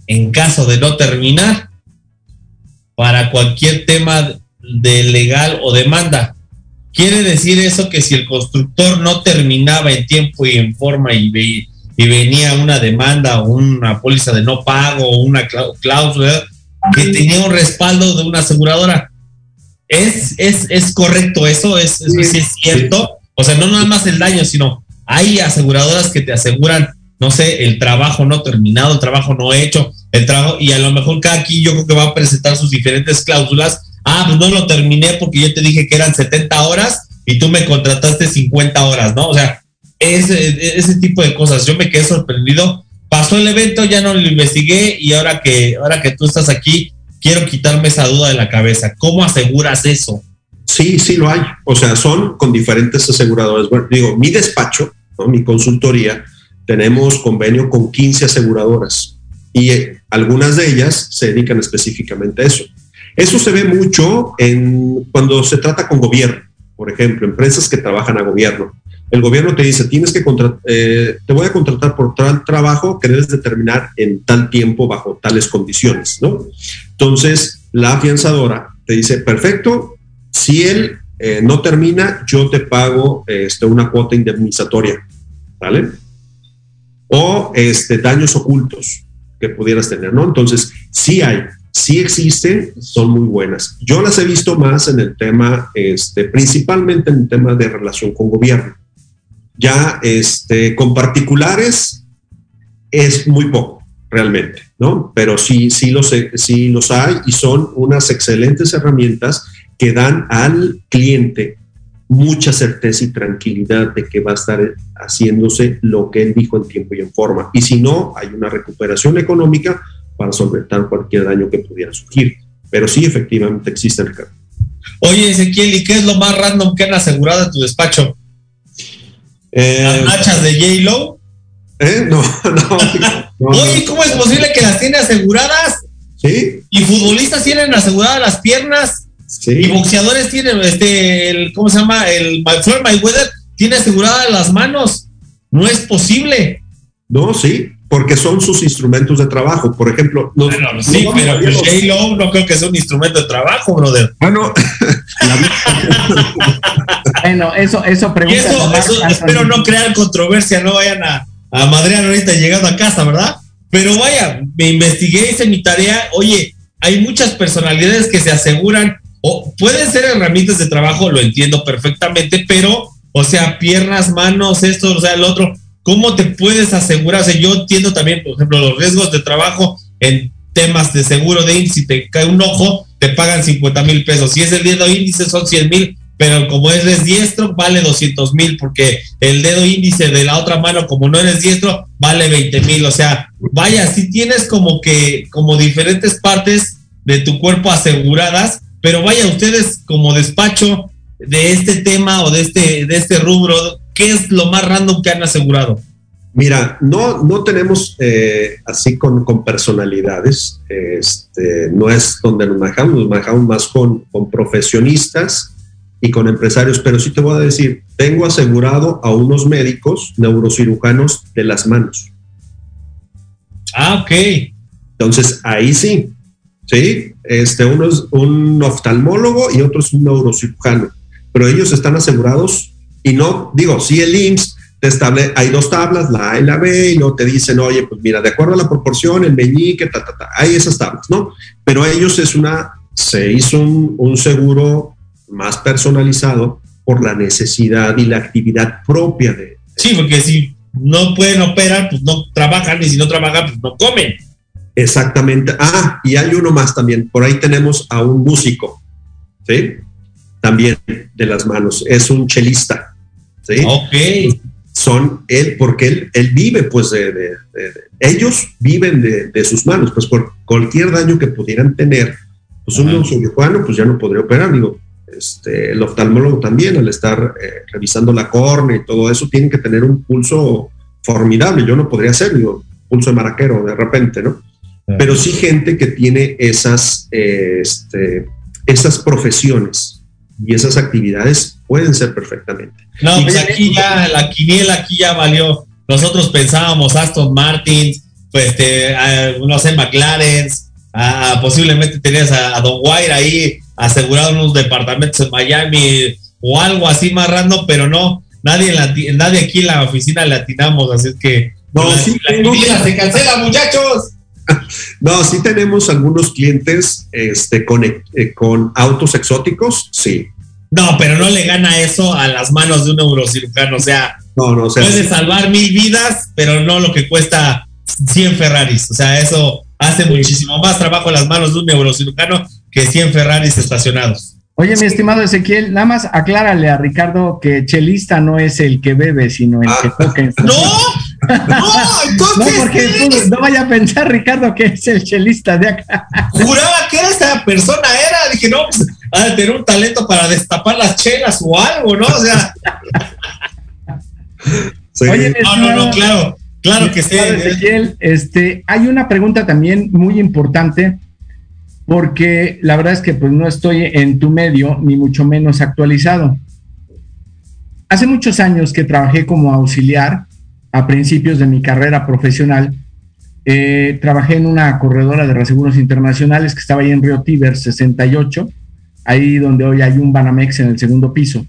en caso de no terminar para cualquier tema de legal o demanda. Quiere decir eso que si el constructor no terminaba en tiempo y en forma y, ve- y venía una demanda o una póliza de no pago o una clá- cláusula que tenía un respaldo de una aseguradora. ¿Es, es, es correcto eso? ¿Es, es, sí es cierto? O sea, no nada más el daño, sino hay aseguradoras que te aseguran, no sé, el trabajo no terminado, el trabajo no hecho, el trabajo, y a lo mejor cada aquí yo creo que va a presentar sus diferentes cláusulas. Ah, pues no lo terminé porque yo te dije que eran 70 horas y tú me contrataste 50 horas, ¿no? O sea, ese, tipo de cosas. Yo me quedé sorprendido. Pasó el evento, ya no lo investigué y ahora que, ahora que tú estás aquí, quiero quitarme esa duda de la cabeza. ¿Cómo aseguras eso? Sí, sí lo hay. O sea, son con diferentes aseguradores. Bueno, digo, mi despacho, mi consultoría, tenemos convenio con 15 aseguradoras y eh, algunas de ellas se dedican específicamente a eso. Eso se ve mucho cuando se trata con gobierno, por ejemplo, empresas que trabajan a gobierno. El gobierno te dice, tienes que eh, te voy a contratar por tal trabajo que debes de terminar en tal tiempo bajo tales condiciones, ¿no? Entonces, la afianzadora te dice, perfecto, si él eh, no termina, yo te pago este, una cuota indemnizatoria, ¿vale? O este, daños ocultos que pudieras tener, ¿no? Entonces, sí hay, sí existen, son muy buenas. Yo las he visto más en el tema, este, principalmente en el tema de relación con gobierno. Ya este, con particulares es muy poco, realmente, ¿no? Pero sí, sí los, sí los hay y son unas excelentes herramientas que dan al cliente mucha certeza y tranquilidad de que va a estar haciéndose lo que él dijo en tiempo y en forma. Y si no, hay una recuperación económica para solventar cualquier daño que pudiera surgir. Pero sí, efectivamente existe, Ricardo. Oye, Ezequiel, ¿y qué es lo más random que han asegurado en tu despacho? Eh, ¿Las nachas de J-Lo? ¿eh? No, no, no, Oye, ¿cómo es posible que las tiene aseguradas? Sí, Y futbolistas tienen aseguradas las piernas. sí. Y boxeadores tienen, este, el, ¿cómo se llama? El Floyd Mayweather tiene aseguradas las manos. No es posible. No, sí, porque son sus instrumentos de trabajo. Por ejemplo, nos- Bueno, sí, pero pues los- J-Lo no creo que sea un instrumento de trabajo, brother. Bueno, Bueno, eso, eso Y pregunta. eso, eso espero no crear controversia, no vayan a, a madrear ahorita llegando a casa, ¿verdad? Pero vaya, me investigué, hice mi tarea. Oye, hay muchas personalidades que se aseguran, o pueden ser herramientas de trabajo, lo entiendo perfectamente, pero, o sea, piernas, manos, esto, o sea, el otro, ¿cómo te puedes asegurar? O sea, yo entiendo también, por ejemplo, los riesgos de trabajo en temas de seguro de índice, si te cae un ojo, te pagan 50 mil pesos. Si es el dedo índice, son 100 mil, pero como eres diestro, vale 200 mil, porque el dedo índice de la otra mano, como no eres diestro, vale 20 mil. O sea, vaya, si tienes como que, como diferentes partes de tu cuerpo aseguradas, pero vaya, ustedes como despacho de este tema o de este, de este rubro, ¿qué es lo más random que han asegurado? Mira, no, no tenemos eh, así con, con personalidades, este, no es donde nos manejamos, nos manejamos más con, con profesionistas y con empresarios, pero sí te voy a decir, tengo asegurado a unos médicos neurocirujanos de las manos. Ah, ok. Entonces, ahí sí, ¿sí? Este, uno es un oftalmólogo y otro es un neurocirujano, pero ellos están asegurados y no, digo, si el IMSS te establece, hay dos tablas, la A y la B, y luego te dicen, oye, pues mira, de acuerdo a la proporción, el meñique, ta, ta, ta, hay esas tablas, ¿no? Pero ellos es una, se hizo un, un seguro más personalizado por la necesidad y la actividad propia de... Sí, porque si no pueden operar, pues no trabajan, y si no trabajan, pues no comen. Exactamente. Ah, y hay uno más también. Por ahí tenemos a un músico, ¿sí? También de las manos. Es un chelista, ¿sí? Ok. Son él, porque él, él vive, pues, de, de- de- de- ellos viven de, sus manos, pues, por cualquier daño que pudieran tener, pues, un Ajá. neurocirujano, pues, ya no podría operar. Digo, este, el oftalmólogo también, al estar eh, revisando la córnea y todo eso, tienen que tener un pulso formidable. Yo no podría hacer, digo, pulso de maraquero de repente, ¿no? pero sí gente que tiene esas, eh, este, esas profesiones y esas actividades pueden ser perfectamente. No, pues aquí ya, la quiniela aquí ya valió. Nosotros pensábamos Aston Martin, pues, este, a, no sé, McLaren, a- a- posiblemente tenías a, Don Wire ahí asegurado unos departamentos en Miami o algo así más random, pero no, nadie, en la ti- nadie aquí en la oficina le atinamos, así es que No, la, sí la tengo- se cancela, muchachos. No, sí tenemos algunos clientes este, con, eh, con autos exóticos, sí. No, pero no le gana eso a las manos de un neurocirujano, o sea, No, no, o sea, puede sí, salvar mil vidas, pero no lo que cuesta 100 Ferraris. O sea, eso hace muchísimo más trabajo en las manos de un neurocirujano que 100 Ferraris estacionados. Oye, mi estimado Ezequiel, nada más aclárale a Ricardo que chelista no es el que bebe, sino el que Ah. toca. ¡No! ¡No! No, Entonces, porque ¿qué? tú- no vaya a pensar, Ricardo, que es el chelista de acá. juraba que esa persona era. Dije, no, pues ha de tener un talento para destapar las chelas o algo, ¿no? O sea, sí. Oye, no, no, no, claro, claro que sí. Ezequiel, este, hay una pregunta también muy importante, porque la verdad es que pues no estoy en tu medio, ni mucho menos actualizado. Hace muchos años que trabajé como auxiliar a principios de mi carrera profesional. eh, trabajé en una corredora de reaseguros internacionales que estaba ahí en Río Tíber 68, ahí donde hoy hay un Banamex en el segundo piso.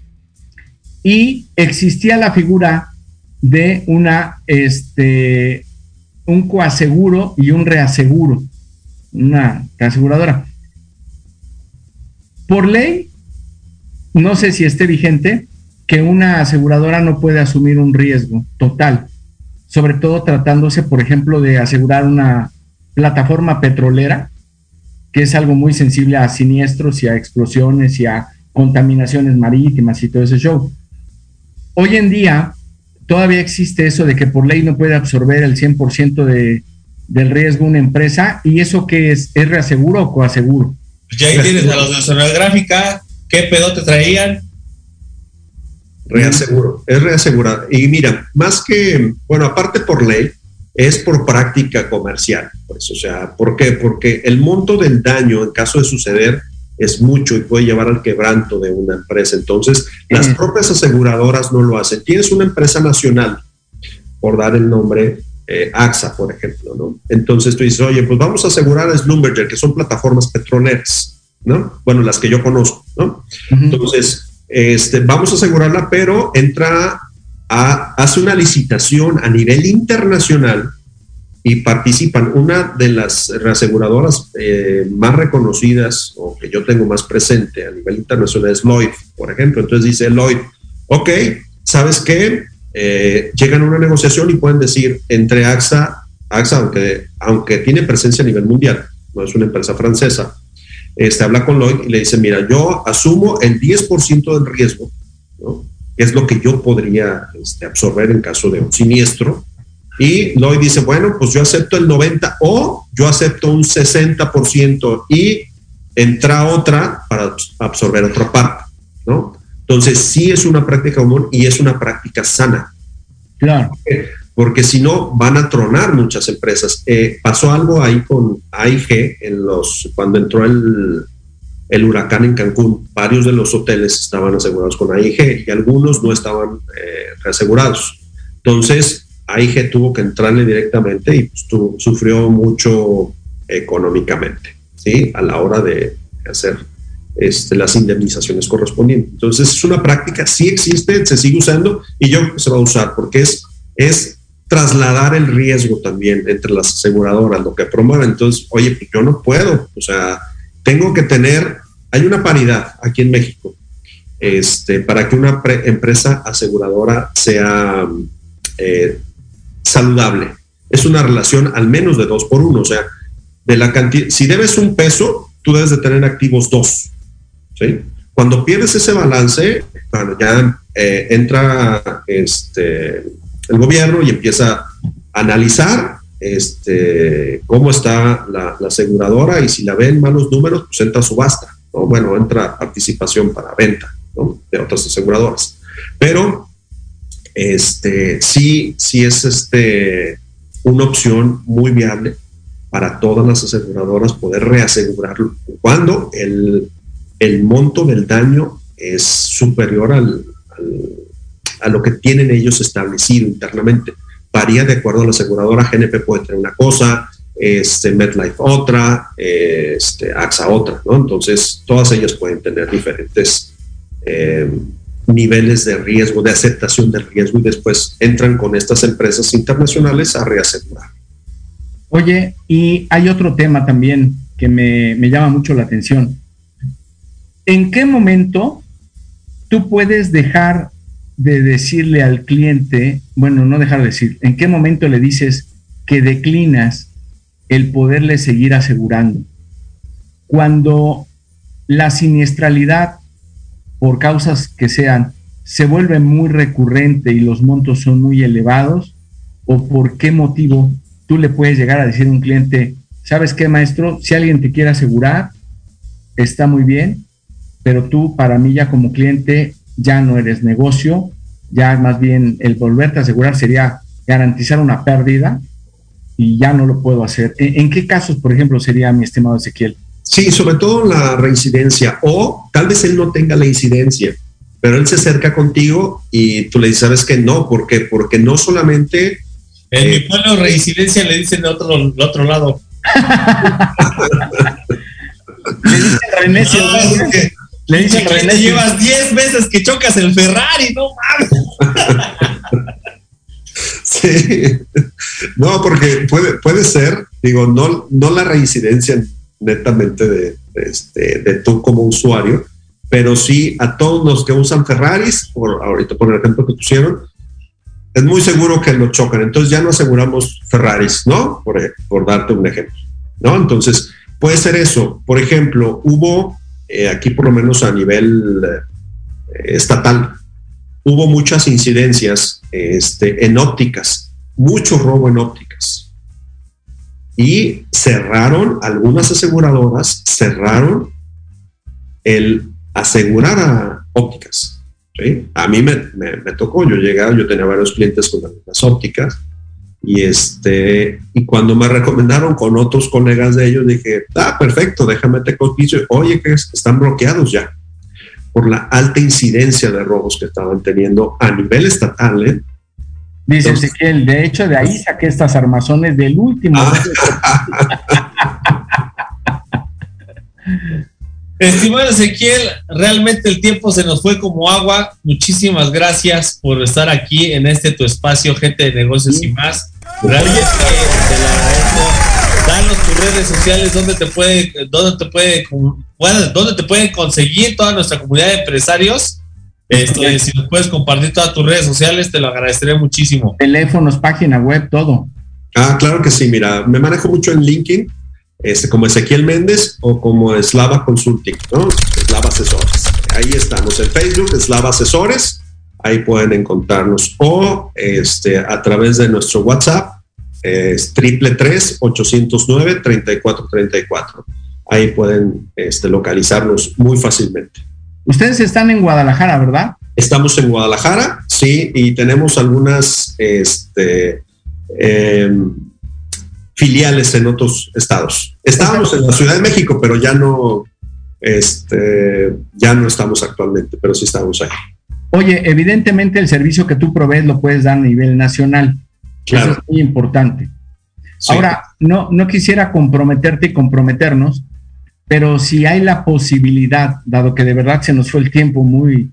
Y existía la figura de una, este, un coaseguro y un reaseguro, una reaseguradora. Por ley, no sé si esté vigente, que una aseguradora no puede asumir un riesgo total, sobre todo tratándose, por ejemplo, de asegurar una plataforma petrolera, que es algo muy sensible a siniestros y a explosiones y a contaminaciones marítimas y todo ese show. Hoy en día todavía existe eso de que por ley no puede absorber el 100% de, del riesgo una empresa y eso que es, es reaseguro o coaseguro. Pues ya ahí tienes a los de sonográfica. ¿Qué pedo te traían? Reaseguro, es reasegurar. Y mira, más que, bueno, aparte por ley, es por práctica comercial. Pues, o sea, ¿por qué? Porque el monto del daño en caso de suceder es mucho y puede llevar al quebranto de una empresa. Entonces, las propias aseguradoras no lo hacen. Tienes una empresa nacional, por dar el nombre, eh, AXA, por ejemplo, ¿no? Entonces tú dices, oye, pues vamos a asegurar a Slumberger, que son plataformas petroleras, ¿no? Bueno, las que yo conozco, ¿no? Entonces, este, vamos a asegurarla, pero entra hace una licitación a nivel internacional y participan. Una de las reaseguradoras eh, más reconocidas o que yo tengo más presente a nivel internacional es Lloyd, por ejemplo. Entonces dice Lloyd, ok, ¿sabes qué? Eh, llegan a una negociación y pueden decir entre AXA, AXA, aunque, aunque tiene presencia a nivel mundial, no es una empresa francesa, este, habla con Lloyd y le dice, mira, yo asumo el 10% del riesgo, ¿no? Que es lo que yo podría este, absorber en caso de un siniestro. Y Lloyd dice, bueno, pues yo acepto el 90% o yo acepto un 60% y entra otra para absorber otra parte, ¿no? Entonces, sí es una práctica común y es una práctica sana Claro. porque si no van a tronar muchas empresas. Eh, pasó algo ahí con AIG en los, cuando entró el, el huracán en Cancún, varios de los hoteles estaban asegurados con AIG y algunos no estaban eh, reasegurados. Entonces, AIG tuvo que entrarle directamente y pues, tu, sufrió mucho económicamente, ¿sí? A la hora de hacer este, las indemnizaciones correspondientes. Entonces, es una práctica, sí existe, se sigue usando y yo creo que se va a usar porque es, es trasladar el riesgo también entre las aseguradoras, lo que promueve. Entonces, oye, pues yo no puedo, o sea, tengo que tener, hay una paridad aquí en México, este, para que una empresa aseguradora sea eh, saludable. Es una relación al menos de dos por uno, o sea, de la cantidad, si debes un peso, tú debes de tener activos dos. ¿sí? Cuando pierdes ese balance, bueno, ya eh, entra este, el gobierno y empieza a analizar este, cómo está la, aseguradora y si la ven malos números, pues entra subasta, ¿no? Bueno, entra participación para venta de otras aseguradoras. Pero este, sí, sí es este, una opción muy viable para todas las aseguradoras poder reasegurarlo cuando el, el monto del daño es superior al, a lo que tienen ellos establecido internamente varía de acuerdo a la aseguradora. GNP puede tener una cosa, este, MetLife otra, este, AXA otra, ¿no? Entonces, todas ellas pueden tener diferentes eh, niveles de riesgo, de aceptación del riesgo y después entran con estas empresas internacionales a reasegurar. Oye, y hay otro tema también que me, me llama mucho la atención. ¿En qué momento tú puedes dejar de decirle al cliente, bueno, no dejar de decir, ¿en qué momento le dices que declinas el poderle seguir asegurando? Cuando la siniestralidad, por causas que sean, se vuelve muy recurrente y los montos son muy elevados, o por qué motivo tú le puedes llegar a decir a un cliente, ¿sabes qué, maestro? Si alguien te quiere asegurar, está muy bien, pero tú para mí ya como cliente ya no eres negocio, ya más bien el volverte a asegurar sería garantizar una pérdida y ya no lo puedo hacer. ¿En, qué casos, por ejemplo, sería mi estimado Ezequiel? Sí, sobre todo la reincidencia o tal vez él no tenga la incidencia, pero él se acerca contigo y tú le dices, ¿sabes qué? No, ¿por qué? Porque no solamente... En mi eh, pueblo reincidencia le dicen de otro, de otro lado. le dicen René, le dicen René, llevas 10 veces que chocas el Ferrari, no mames. sí. No, porque puede, puede ser, digo, no, no la reincidencia netamente de, este, de tú como usuario, pero sí a todos los que usan Ferraris, por, ahorita por el ejemplo que pusieron, es muy seguro que lo chocan. Entonces ya no aseguramos Ferraris, ¿no? Por, por darte un ejemplo, ¿no? Entonces puede ser eso. Por ejemplo, hubo eh, aquí por lo menos a nivel eh, estatal, hubo muchas incidencias este, en ópticas, mucho robo en ópticas. Y cerraron, algunas aseguradoras cerraron el asegurar a ópticas. A mí me, tocó, yo llegaba, yo tenía varios clientes con las ópticas y este, y cuando me recomendaron con otros colegas de ellos, dije, ah, perfecto, déjame te cotizo. Oye, que están bloqueados ya por la alta incidencia de robos que estaban teniendo a nivel estatal. ¿eh? Dice Ezequiel, de hecho, de ahí saqué estas armazones del último. Ah. Estimado Ezequiel, realmente el tiempo se nos fue como agua. Muchísimas gracias por estar aquí en este tu espacio, gente de negocios y más. Realmente te lo agradezco. Danos tus redes sociales donde te puede, donde te puede, donde te pueden conseguir toda nuestra comunidad de empresarios. Este, si nos puedes compartir todas tus redes sociales, te lo agradeceré muchísimo. Teléfonos, página web, todo. Ah, claro que sí, mira, me manejo mucho en LinkedIn este, como Ezequiel Méndez o como Slava Consulting, ¿no? Slava Asesores. Ahí estamos en Facebook, Slava Asesores, ahí pueden encontrarnos o este, a través de nuestro WhatsApp, es triple tres 809 3434. Ahí pueden este, localizarnos muy fácilmente. Ustedes están en Guadalajara, ¿verdad? Estamos en Guadalajara, sí, y tenemos algunas este, em, filiales en otros estados. Estábamos en la Ciudad de México, pero ya no, este, ya no estamos actualmente, pero sí estamos ahí. Oye, evidentemente el servicio que tú provees lo puedes dar a nivel nacional. Claro. Eso es muy importante. Sí. Ahora, no, no quisiera comprometerte y comprometernos, pero si hay la posibilidad, dado que de verdad se nos fue el tiempo muy,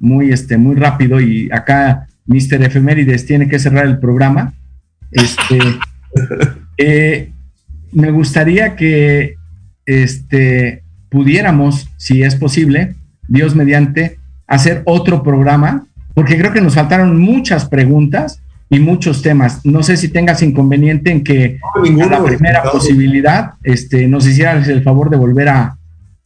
muy, este, muy rápido y acá Mr. Efemérides tiene que cerrar el programa, este, eh, me gustaría que este, pudiéramos, si es posible, Dios mediante, hacer otro programa, porque creo que nos faltaron muchas preguntas y muchos temas. No sé si tengas inconveniente en que No, ninguno, a la primera posibilidad este, nos hicieras el favor de volver a,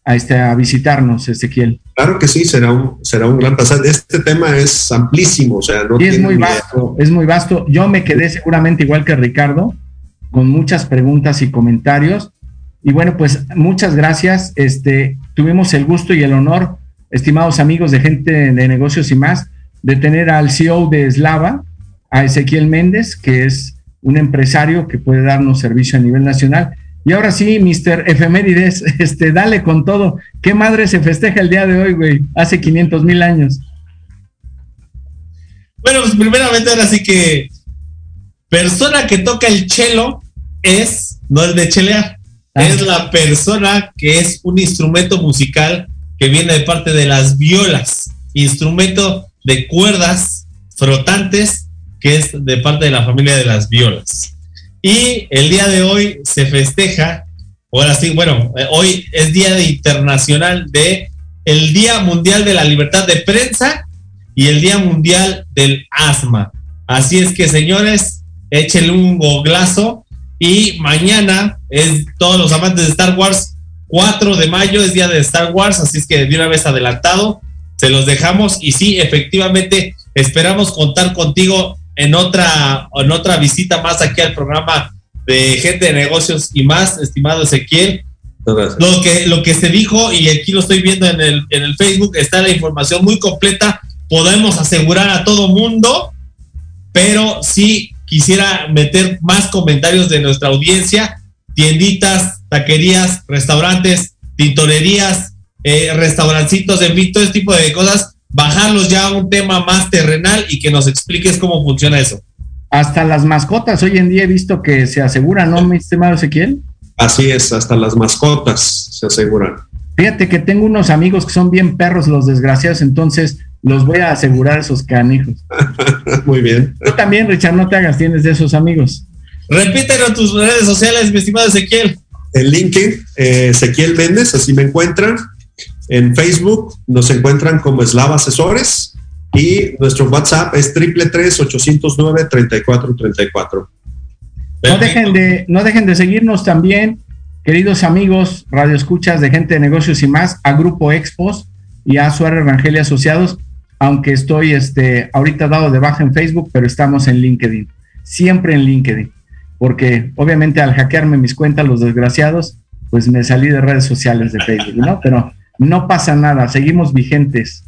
a, este, a visitarnos, Ezequiel. Claro que sí, será un, será un gran pasar. Este tema es amplísimo, o sea, no Y es muy idea. vasto, es muy vasto. Yo me quedé seguramente igual que Ricardo, con muchas preguntas y comentarios. Y bueno, pues muchas gracias. Este, tuvimos el gusto y el honor, estimados amigos de gente de negocios y más, de tener al CEO de Slava, a Ezequiel Méndez, que es un empresario que puede darnos servicio a nivel nacional. Y ahora sí, Mr. Efemérides, este, dale con todo. ¿Qué madre se festeja el día de hoy, güey? Hace 500 mil años. Bueno, pues primeramente ahora sí que persona que toca el chelo es, no el de chelear, Ah. es la persona que es un instrumento musical que viene de parte de las violas, instrumento de cuerdas frotantes que es de parte de la familia de las violas. Y el día de hoy se festeja, ahora sí, bueno, eh, hoy es Día Internacional de el Día Mundial de la Libertad de Prensa y el Día Mundial del Asma. Así es que, señores, échenle un goglazo y mañana es todos los amantes de Star Wars, 4 de mayo es día de Star Wars, así es que de una vez adelantado, se los dejamos y sí, efectivamente, esperamos contar contigo en otra, en otra visita más aquí al programa de gente de negocios y más, estimado Ezequiel. Gracias. Lo que, lo que se dijo, y aquí lo estoy viendo en el, en el Facebook, está la información muy completa. Podemos asegurar a todo mundo, pero sí quisiera meter más comentarios de nuestra audiencia. Tienditas, taquerías, restaurantes, tintorerías, eh, restaurancitos, en fin, todo ese tipo de cosas. Bajarlos ya a un tema más terrenal y que nos expliques cómo funciona eso. Hasta las mascotas, hoy en día he visto que se aseguran, ¿no, mi estimado Ezequiel? Así es, hasta las mascotas se aseguran. Fíjate que tengo unos amigos que son bien perros los desgraciados, entonces los voy a asegurar esos canijos. Muy bien. Tú también, Richard, no te hagas, tienes de esos amigos. Repítenos tus redes sociales, mi estimado Ezequiel. En LinkedIn, eh, Ezequiel Méndez, así me encuentran. En Facebook nos encuentran como Eslava Asesores y nuestro WhatsApp es triple tres ochocientos nueve treinta y cuatro treinta y cuatro. No dejen, de, no dejen de seguirnos también, queridos amigos, radioescuchas de gente de negocios y más, a Grupo Expos y a Suárez Rangel y Asociados, aunque estoy este, ahorita dado de baja en Facebook, pero estamos en LinkedIn, siempre en LinkedIn, porque obviamente al hackearme mis cuentas, los desgraciados, pues me salí de redes sociales de Facebook, ¿no? Pero no pasa nada, seguimos vigentes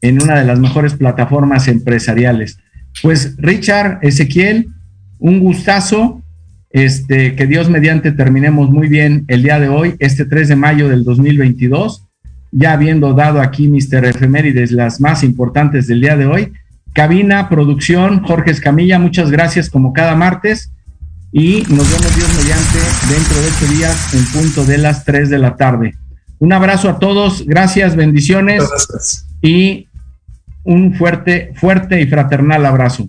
en una de las mejores plataformas empresariales. Pues Richard, Ezequiel, un gustazo. Este, que Dios mediante terminemos muy bien el día de hoy, este 3 de mayo del 2022, ya habiendo dado aquí Mr. Efemérides las más importantes del día de hoy. Cabina, producción, Jorge Escamilla, muchas gracias como cada martes y nos vemos Dios mediante dentro de ocho días en punto de las 3 de la tarde. Un abrazo a todos, gracias, bendiciones Gracias. y un fuerte, fuerte y fraternal abrazo.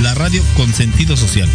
la radio con sentido social.